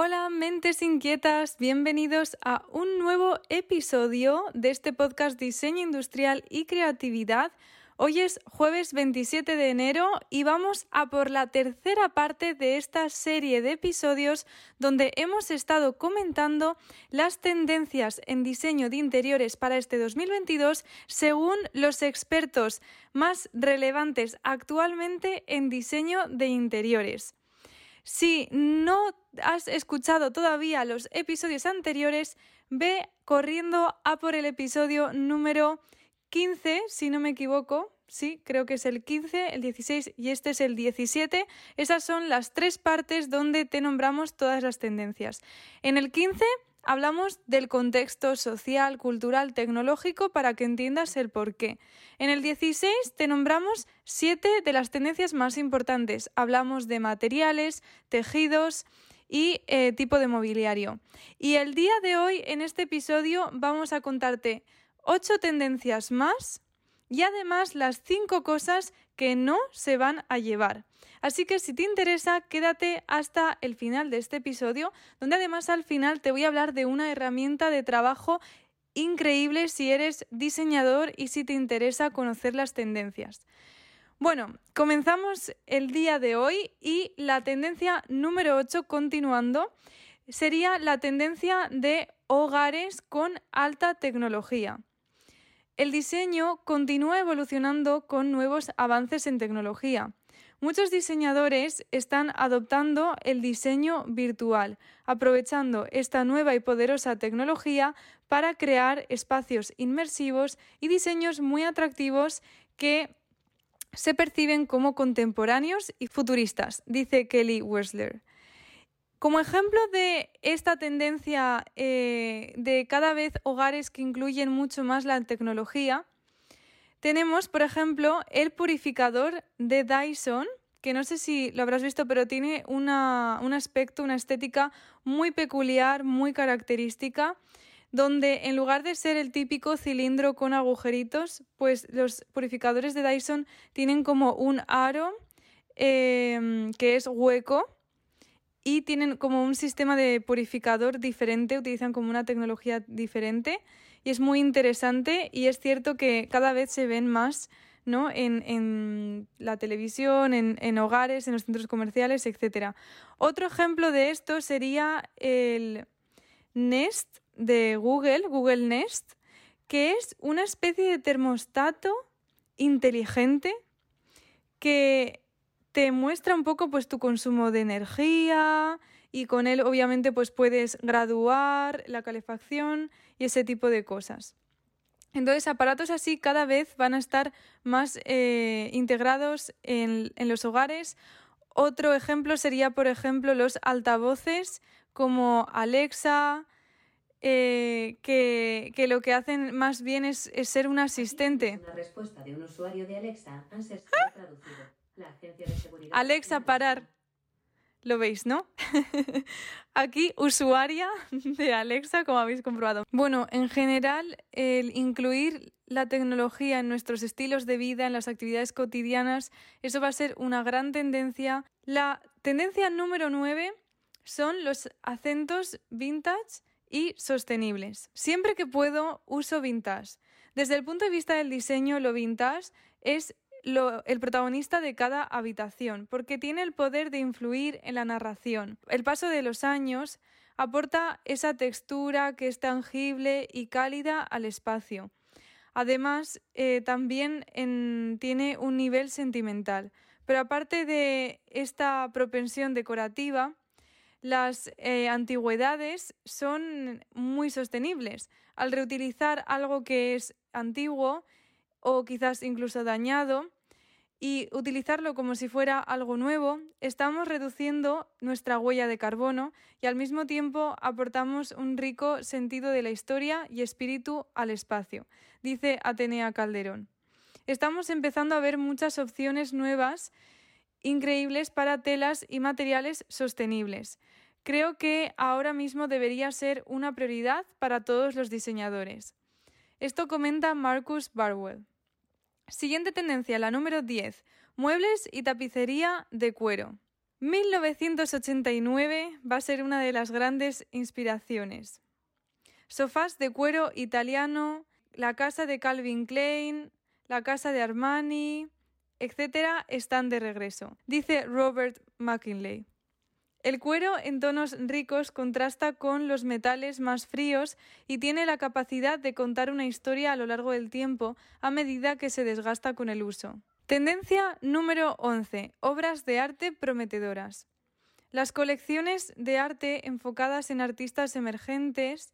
Hola mentes inquietas, bienvenidos a un nuevo episodio de este podcast Diseño Industrial y Creatividad. Hoy es jueves 27 de enero y vamos a por la tercera parte de esta serie de episodios donde hemos estado comentando las tendencias en diseño de interiores para este 2022 según los expertos más relevantes actualmente en diseño de interiores. Si no has escuchado todavía los episodios anteriores, ve corriendo a por el episodio número 15, si no me equivoco. Sí, creo que es el 15, el 16 y este es el 17. Esas son las tres partes donde te nombramos todas las tendencias. En el 15 hablamos del contexto social, cultural, tecnológico para que entiendas el por qué. En el 16 te nombramos siete de las tendencias más importantes. Hablamos de materiales, tejidos y eh, tipo de mobiliario. Y el día de hoy, en este episodio, vamos a contarte ocho tendencias más y además las cinco cosas que no se van a llevar. Así que si te interesa, quédate hasta el final de este episodio, donde además al final te voy a hablar de una herramienta de trabajo increíble si eres diseñador y si te interesa conocer las tendencias. Bueno, comenzamos el día de hoy y la tendencia número 8, continuando, sería la tendencia de hogares con alta tecnología. El diseño continúa evolucionando con nuevos avances en tecnología. Muchos diseñadores están adoptando el diseño virtual, aprovechando esta nueva y poderosa tecnología para crear espacios inmersivos y diseños muy atractivos que se perciben como contemporáneos y futuristas, dice Kelly Wessler. Como ejemplo de esta tendencia eh, de cada vez hogares que incluyen mucho más la tecnología, tenemos, por ejemplo, el purificador de Dyson, que no sé si lo habrás visto, pero tiene un aspecto, una estética muy peculiar, muy característica, donde en lugar de ser el típico cilindro con agujeritos, pues los purificadores de Dyson tienen como un aro eh, que es hueco y tienen como un sistema de purificador diferente, utilizan como una tecnología diferente y es muy interesante y es cierto que cada vez se ven más ¿no? en, la televisión, en, hogares, en los centros comerciales, etc. Otro ejemplo de esto sería el Nest de Google, Google Nest, que es una especie de termostato inteligente que te muestra un poco pues tu consumo de energía y con él obviamente pues puedes graduar la calefacción y ese tipo de cosas. Entonces aparatos así cada vez van a estar más eh, integrados en, los hogares. Otro ejemplo sería, por ejemplo, los altavoces como Alexa, eh, que, lo que hacen más bien es, ser un asistente. Una respuesta de un usuario de Alexa traducido. Alexa, parar. Lo veis, ¿no? Aquí, usuaria de Alexa, como habéis comprobado. Bueno, en general, el incluir la tecnología en nuestros estilos de vida, en las actividades cotidianas, eso va a ser una gran tendencia. La tendencia número 9 son los acentos vintage y sostenibles. Siempre que puedo, uso vintage. Desde el punto de vista del diseño, lo vintage es el protagonista de cada habitación, porque tiene el poder de influir en la narración. El paso de los años aporta esa textura que es tangible y cálida al espacio. Además, eh, también tiene un nivel sentimental. Pero aparte de esta propensión decorativa, las eh, antigüedades son muy sostenibles. Al reutilizar algo que es antiguo, o quizás incluso dañado y utilizarlo como si fuera algo nuevo, estamos reduciendo nuestra huella de carbono y al mismo tiempo aportamos un rico sentido de la historia y espíritu al espacio, dice Atenea Calderón. Estamos empezando a ver muchas opciones nuevas increíbles para telas y materiales sostenibles. Creo que ahora mismo debería ser una prioridad para todos los diseñadores. Esto comenta Marcus Barwell. Siguiente tendencia, la número 10. Muebles y tapicería de cuero. 1989 va a ser una de las grandes inspiraciones. Sofás de cuero italiano, la casa de Calvin Klein, la casa de Armani, etc., están de regreso, dice Robert McKinley. El cuero en tonos ricos contrasta con los metales más fríos y tiene la capacidad de contar una historia a lo largo del tiempo a medida que se desgasta con el uso. Tendencia número 11. Obras de arte prometedoras. Las colecciones de arte enfocadas en artistas emergentes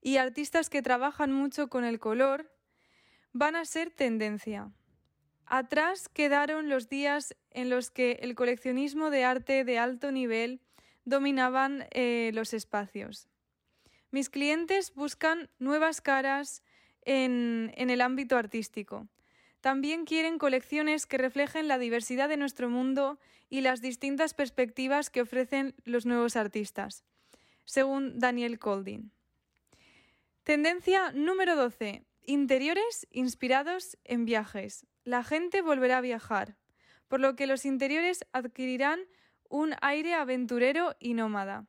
y artistas que trabajan mucho con el color van a ser tendencia. Atrás quedaron los días en los que el coleccionismo de arte de alto nivel dominaban eh, los espacios. Mis clientes buscan nuevas caras en, en el ámbito artístico. También quieren colecciones que reflejen la diversidad de nuestro mundo y las distintas perspectivas que ofrecen los nuevos artistas, según Daniel Colding. Tendencia número 12. Interiores inspirados en viajes. La gente volverá a viajar, por lo que los interiores adquirirán un aire aventurero y nómada.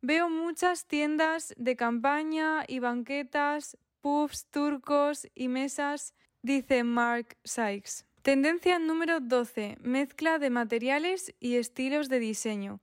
Veo muchas tiendas de campaña y banquetas, puffs turcos y mesas, dice Mark Sykes. Tendencia número 12. Mezcla de materiales y estilos de diseño.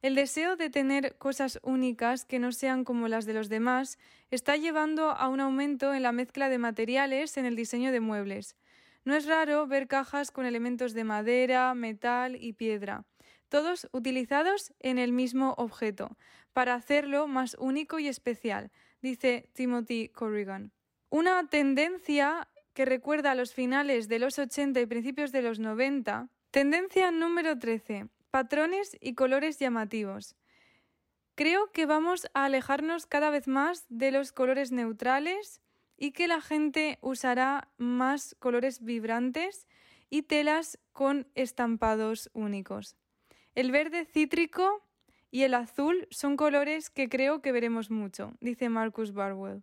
El deseo de tener cosas únicas que no sean como las de los demás está llevando a un aumento en la mezcla de materiales en el diseño de muebles. No es raro ver cajas con elementos de madera, metal y piedra, todos utilizados en el mismo objeto, para hacerlo más único y especial, dice Timothy Corrigan. Una tendencia que recuerda a los finales de los 80 y principios de los 90. Tendencia número 13 patrones y colores llamativos. Creo que vamos a alejarnos cada vez más de los colores neutrales y que la gente usará más colores vibrantes y telas con estampados únicos. El verde cítrico y el azul son colores que creo que veremos mucho, dice Marcus Barwell.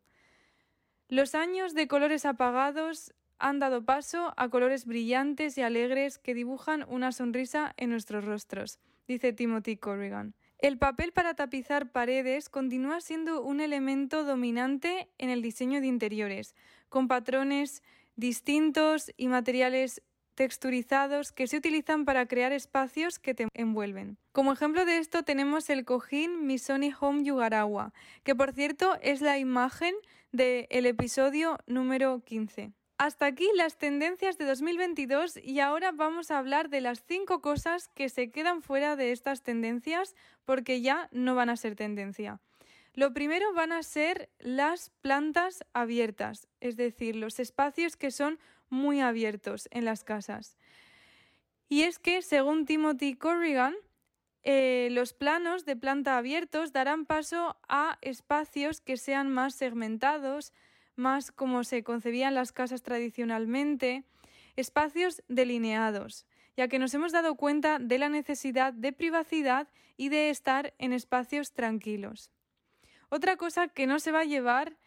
Los años de colores apagados han dado paso a colores brillantes y alegres que dibujan una sonrisa en nuestros rostros, dice Timothy Corrigan. El papel para tapizar paredes continúa siendo un elemento dominante en el diseño de interiores, con patrones distintos y materiales texturizados que se utilizan para crear espacios que te envuelven. Como ejemplo de esto tenemos el cojín Misoni Home Yugarawa, que por cierto es la imagen del episodio número 15. Hasta aquí las tendencias de 2022 y ahora vamos a hablar de las cinco cosas que se quedan fuera de estas tendencias porque ya no van a ser tendencia. Lo primero van a ser las plantas abiertas, es decir, los espacios que son muy abiertos en las casas. Y es que, según Timothy Corrigan, eh, los planos de planta abiertos darán paso a espacios que sean más segmentados, más como se concebían las casas tradicionalmente, espacios delineados, ya que nos hemos dado cuenta de la necesidad de privacidad y de estar en espacios tranquilos. Otra cosa que no se va a llevar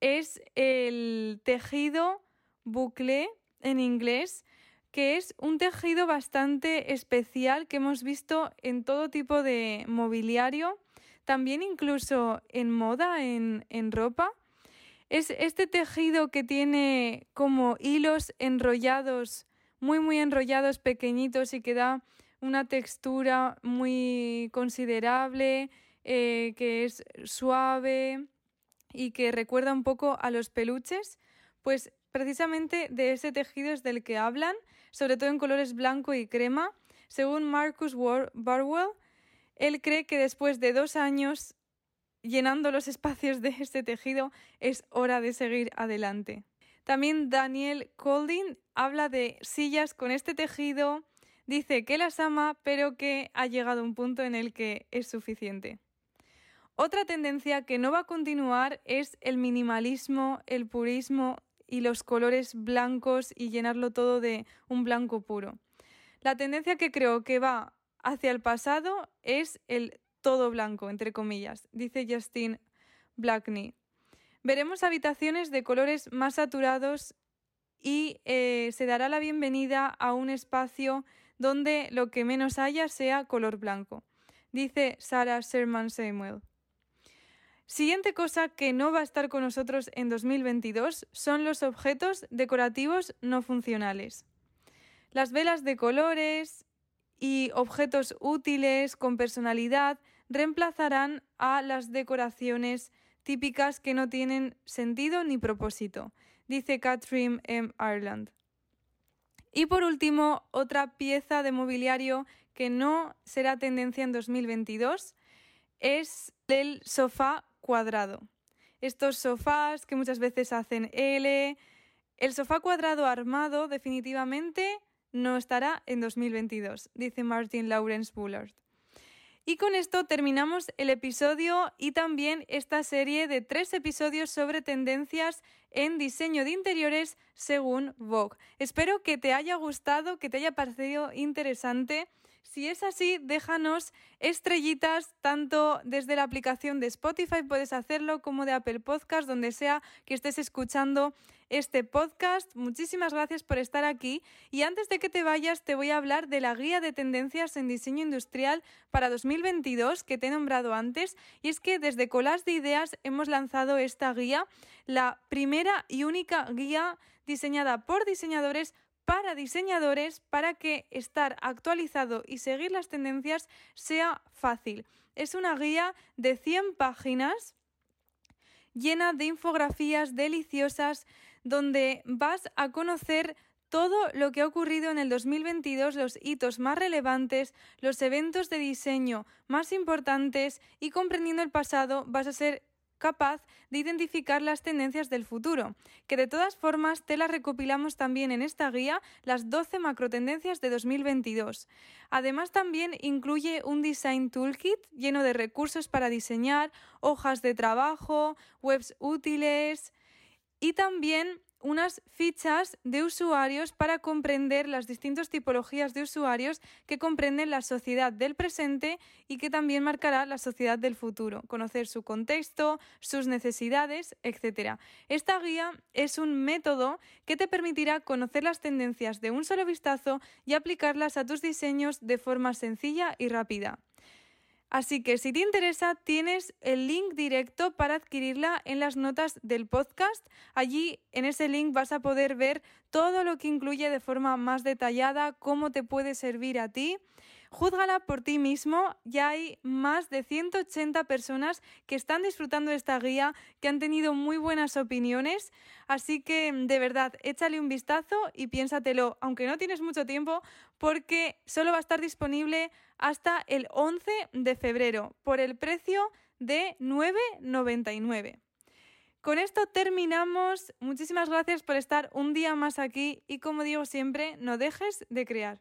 es el tejido bouclé en inglés, que es un tejido bastante especial que hemos visto en todo tipo de mobiliario, también incluso en moda, en, en ropa, es este tejido que tiene como hilos enrollados, muy muy enrollados, pequeñitos y que da una textura muy considerable, eh, que es suave y que recuerda un poco a los peluches, pues precisamente de ese tejido es del que hablan, sobre todo en colores blanco y crema. Según Marcus Barwell, él cree que después de dos años llenando los espacios de este tejido, es hora de seguir adelante. También Daniel Colding habla de sillas con este tejido, dice que las ama, pero que ha llegado un punto en el que es suficiente. Otra tendencia que no va a continuar es el minimalismo, el purismo y los colores blancos y llenarlo todo de un blanco puro. La tendencia que creo que va hacia el pasado es el todo blanco, entre comillas, dice Justin Blackney. Veremos habitaciones de colores más saturados y eh, se dará la bienvenida a un espacio donde lo que menos haya sea color blanco. Dice Sarah Sherman Samuel. Siguiente cosa que no va a estar con nosotros en 2022 son los objetos decorativos no funcionales. Las velas de colores y objetos útiles con personalidad reemplazarán a las decoraciones típicas que no tienen sentido ni propósito, dice Catherine M. Ireland. Y por último, otra pieza de mobiliario que no será tendencia en 2022 es el sofá cuadrado. Estos sofás que muchas veces hacen L. El sofá cuadrado armado definitivamente no estará en 2022, dice Martin Lawrence Bullard. Y con esto terminamos el episodio y también esta serie de tres episodios sobre tendencias en diseño de interiores según Vogue. Espero que te haya gustado, que te haya parecido interesante. Si es así, déjanos estrellitas tanto desde la aplicación de Spotify, puedes hacerlo, como de Apple Podcast, donde sea que estés escuchando este podcast. Muchísimas gracias por estar aquí. Y antes de que te vayas, te voy a hablar de la guía de tendencias en diseño industrial para 2022 que te he nombrado antes. Y es que desde Colas de Ideas hemos lanzado esta guía, la primera y única guía diseñada por diseñadores para diseñadores para que estar actualizado y seguir las tendencias sea fácil. Es una guía de 100 páginas llena de infografías deliciosas donde vas a conocer todo lo que ha ocurrido en el 2022, los hitos más relevantes, los eventos de diseño más importantes y comprendiendo el pasado vas a ser capaz de identificar las tendencias del futuro, que de todas formas te las recopilamos también en esta guía, las 12 macrotendencias de 2022. Además también incluye un design toolkit lleno de recursos para diseñar, hojas de trabajo, webs útiles y también unas fichas de usuarios para comprender las distintas tipologías de usuarios que comprenden la sociedad del presente y que también marcará la sociedad del futuro, conocer su contexto, sus necesidades, etc. Esta guía es un método que te permitirá conocer las tendencias de un solo vistazo y aplicarlas a tus diseños de forma sencilla y rápida. Así que si te interesa, tienes el link directo para adquirirla en las notas del podcast. Allí en ese link vas a poder ver todo lo que incluye de forma más detallada, cómo te puede servir a ti. Júzgala por ti mismo. Ya hay más de 180 personas que están disfrutando de esta guía, que han tenido muy buenas opiniones. Así que de verdad, échale un vistazo y piénsatelo, aunque no tienes mucho tiempo, porque solo va a estar disponible hasta el 11 de febrero por el precio de 9,99. Con esto terminamos. Muchísimas gracias por estar un día más aquí y como digo siempre, no dejes de crear.